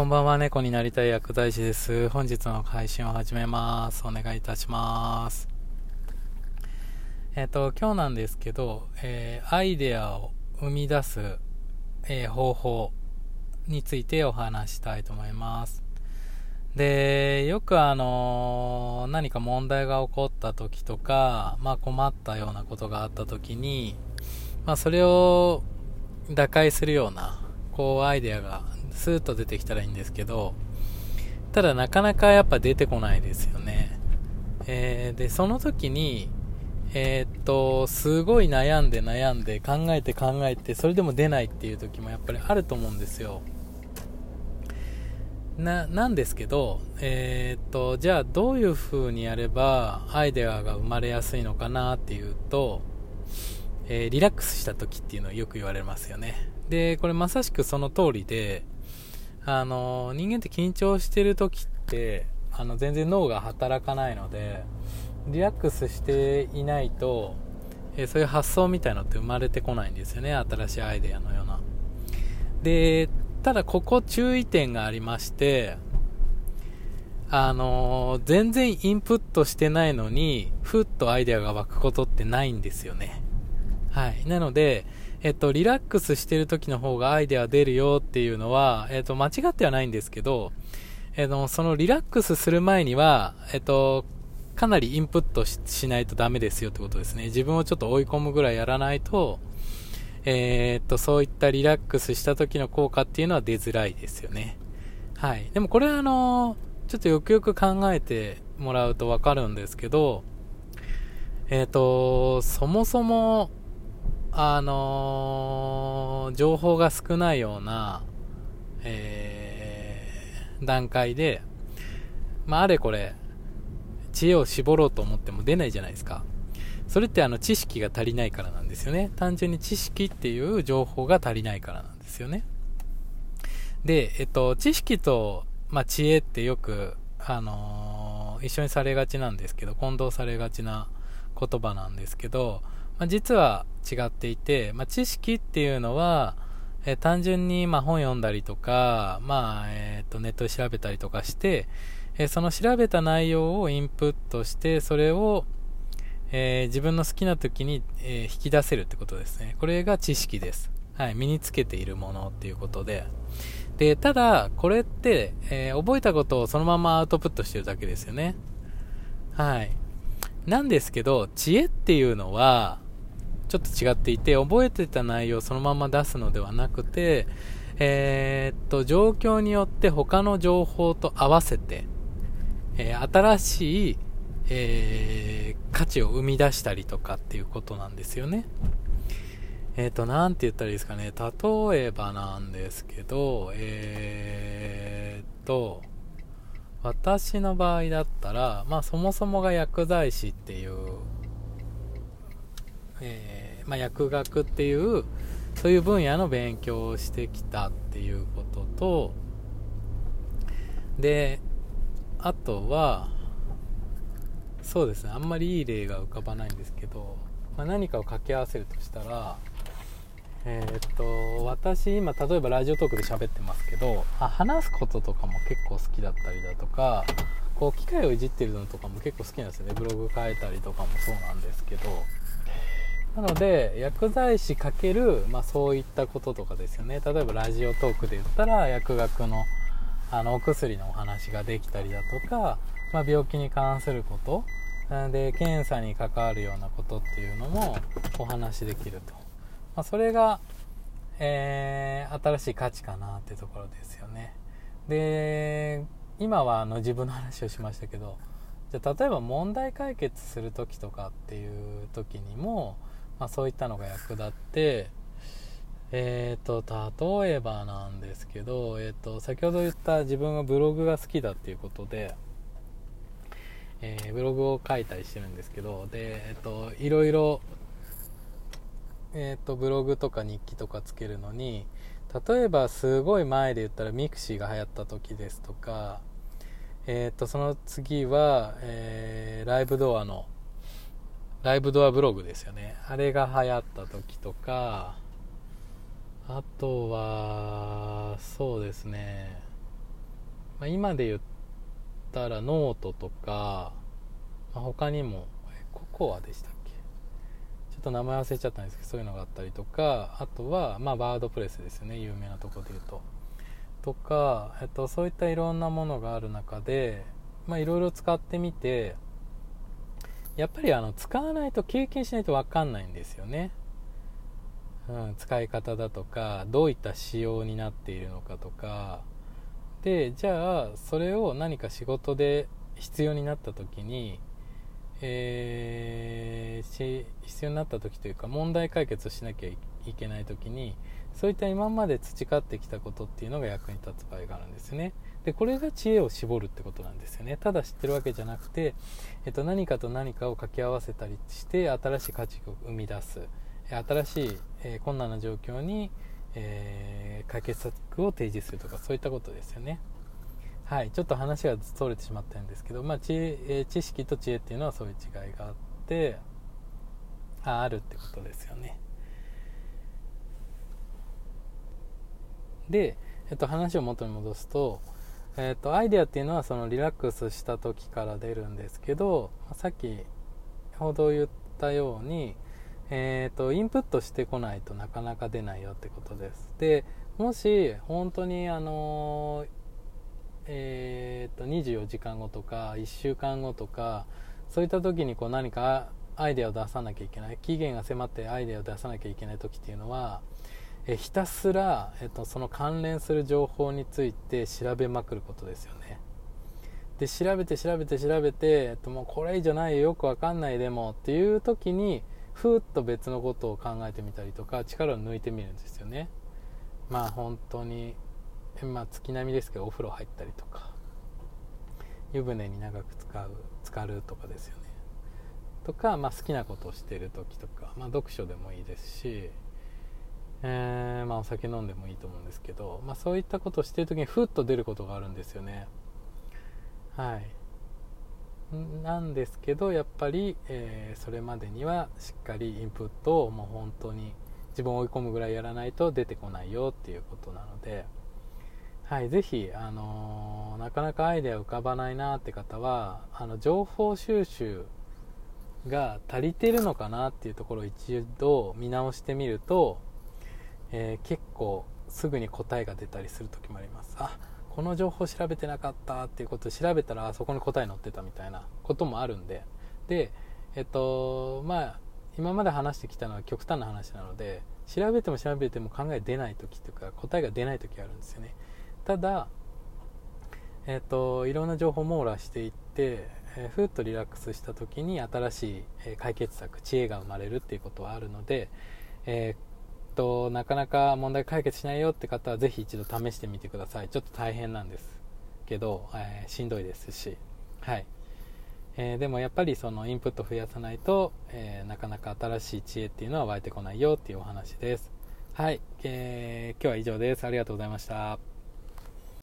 こんばんは、猫になりたい薬剤師です。本日の配信を始めます。お願いいたします。えっ、ー、と、今日なんですけど、えー、アイデアを生み出す、えー、方法についてお話したいと思います。で、よくあの何か問題が起こった時とか、まあ困ったようなことがあった時に、まあそれを打開するような、こうアイデアがスーッと出てきたらいいんですけど、ただなかなかやっぱ出てこないですよね。えー、で、その時に、えー、っと、すごい悩んで悩んで考えて考えて、それでも出ないっていう時もやっぱりあると思うんですよ。な、なんですけど、えー、っと、じゃあどういう風にやればアイデアが生まれやすいのかなっていうと、えー、リラックスした時っていうのはよく言われますよね。で、これまさしくその通りで、あの、人間って緊張してる時って、あの、全然脳が働かないので、リラックスしていないと、えそういう発想みたいのって生まれてこないんですよね。新しいアイデアのような。で、ただここ注意点がありまして、あの、全然インプットしてないのに、ふっとアイデアが湧くことってないんですよね。はい。なので、えっと、リラックスしてる時の方がアイデア出るよっていうのは、えっと、間違ってはないんですけど、えっと、そのリラックスする前には、えっと、かなりインプットしないとダメですよってことですね。自分をちょっと追い込むぐらいやらないと、えー、っと、そういったリラックスした時の効果っていうのは出づらいですよね。はい。でもこれはあの、ちょっとよくよく考えてもらうとわかるんですけど、えっ、と、そもそも、あのー、情報が少ないような、えー、段階で、まあ、あれこれ、知恵を絞ろうと思っても出ないじゃないですか。それってあの知識が足りないからなんですよね。単純に知識っていう情報が足りないからなんですよね。で、えっと、知識と、まあ、知恵ってよく、あのー、一緒にされがちなんですけど、混同されがちな言葉なんですけど、まあ、実は違っていて、まあ、知識っていうのは、えー、単純にま本読んだりとか、まあえー、とネットで調べたりとかして、えー、その調べた内容をインプットしてそれを、え自分の好きな時に、え引き出せるってことですね。これが知識です、はい、身につけているものっていうことで。でただこれって、え覚えたことをそのままアウトプットしてるだけですよね。はい。なんですけど知恵っていうのはちょっと違っていて、覚えてた内容をそのまま出すのではなくて、えー、っと、状況によって他の情報と合わせて、えー、新しい、えー、価値を生み出したりとかっていうことなんですよね。えっ、と、なんて言ったらいいですかね。例えばなんですけど、えっと、私の場合だったら、まあそもそもが薬剤師っていう、えまあ、薬学っていうそういう分野の勉強をしてきたっていうこととであとはそうですねあんまりいい例が浮かばないんですけど、まあ、何かを掛け合わせるとしたらえー、っと私今例えばラジオトークで喋ってますけどあ話すこととかも結構好きだったりだとかこう機械をいじってるのとかも結構好きなんですよね。ブログ書いたりとかもそうなんですけど。なので薬剤師かける、まあ、そういったこととかですよね。例えばラジオトークで言ったら薬学のあのお薬のお話ができたりだとか、まあ、病気に関すること。で検査に関わるようなことっていうのもお話できると、まあ、それが、えー、新しい価値かなってところですよね。で今はあの自分の話をしましたけどじゃ例えば問題解決する時とかっていう時にもまあ、そういったのが役立ってえっ、ー、と例えばなんですけど、えーと、先ほど言った自分がブログが好きだっていうことで、えー、ブログを書いたりしてるんですけどで、えーと、いろいろ、えーと、ブログとか日記とかつけるのに例えばすごい前で言ったら mixi が流行った時ですとか、えー、とその次は、えー、ライブドアのライブドアブログですよね。あれが流行った時とか、あとは、そうですね。まあ、今で言ったらノートとか、まあ、他にもココアでしたっけ？ちょっと名前忘れちゃったんですけどそういうのがあったりとかあとは、まあ、 WordPress ですよね有名なとこで言うととか、えっと、そういったいろんなものがある中でいろいろ使ってみてやっぱりあの使わないと経験しないと分かんないんですよね、うん、使い方だとかどういった仕様になっているのかとか。でじゃあそれを何か仕事で必要になった時に、えー、必要になった時というか問題解決をしなきゃいけない時にそういった今まで培ってきたことっていうのが役に立つ場合があるんですね。でこれが知恵を絞るってことなんですよね。ただ知ってるわけじゃなくて、えっと、何かと何かを掛け合わせたりして新しい価値を生み出す。新しい、えー、困難な状況にえー、解決策を提示するとかそういったことですよね。はい。ちょっと話がそれてしまったんですけど、まあ知恵え知識と知恵っていうのはそういう違いがあってああるってことですよね。で、えっと、話を元に戻すと,、えっとアイデアっていうのはそのリラックスした時から出るんですけどさっきほど言ったようにえーと、インプットしてこないとなかなか出ないよってことです。でもし本当にあのえーと、24時間後とか1週間後とかそういった時にこう何かアイデアを出さなきゃいけない期限が迫ってアイデアを出さなきゃいけない時っていうのはえひたすら、えっと、その関連する情報について調べまくることですよね。で調べて調べて調べて、えっと、もうこれ以上ないよよくわかんないでもっていう時にふーっと別のことを考えてみたりとか力を抜いてみるんですよね。まあ本当にまあ月並みですけどお風呂入ったりとか。湯船に長く使う浸かるとかですよね。とか、まあ、好きなことをしてる時とか、まあ、読書でもいいですし、えー、まあ、お酒飲んでもいいと思うんですけど、まあ、そういったことをしている時にふっと出ることがあるんですよね。はい。なんですけどやっぱり、えー、それまでにはしっかりインプットをもう本当に自分を追い込むぐらいやらないと出てこないよっていうことなので、はい、ぜひ、あのー、なかなかアイデア浮かばないなって方はあの情報収集が足りてるのかなっていうところを一度見直してみると、えー、結構すぐに答えが出たりする時もあります。あこの情報調べてなかった。っていうことを調べたらあそこに答え載ってたみたいなこともあるんで。でえっとまあ今まで話してきたのは極端な話なので調べても調べても考え出ない時とか答えが出ない時あるんですよね。ただえっといろんな情報網羅していって、えー、ふっとリラックスした時に新しい解決策知恵が生まれるっていうことはあるので、えーとなかなか問題解決しないよって方はぜひ一度試してみてください。ちょっと大変なんですけど、えー、しんどいですし。はい。えー、でもやっぱりそのインプット増やさないと、えー、なかなか新しい知恵っていうのは湧いてこないよっていうお話です。はい、えー、今日は以上です。ありがとうございました。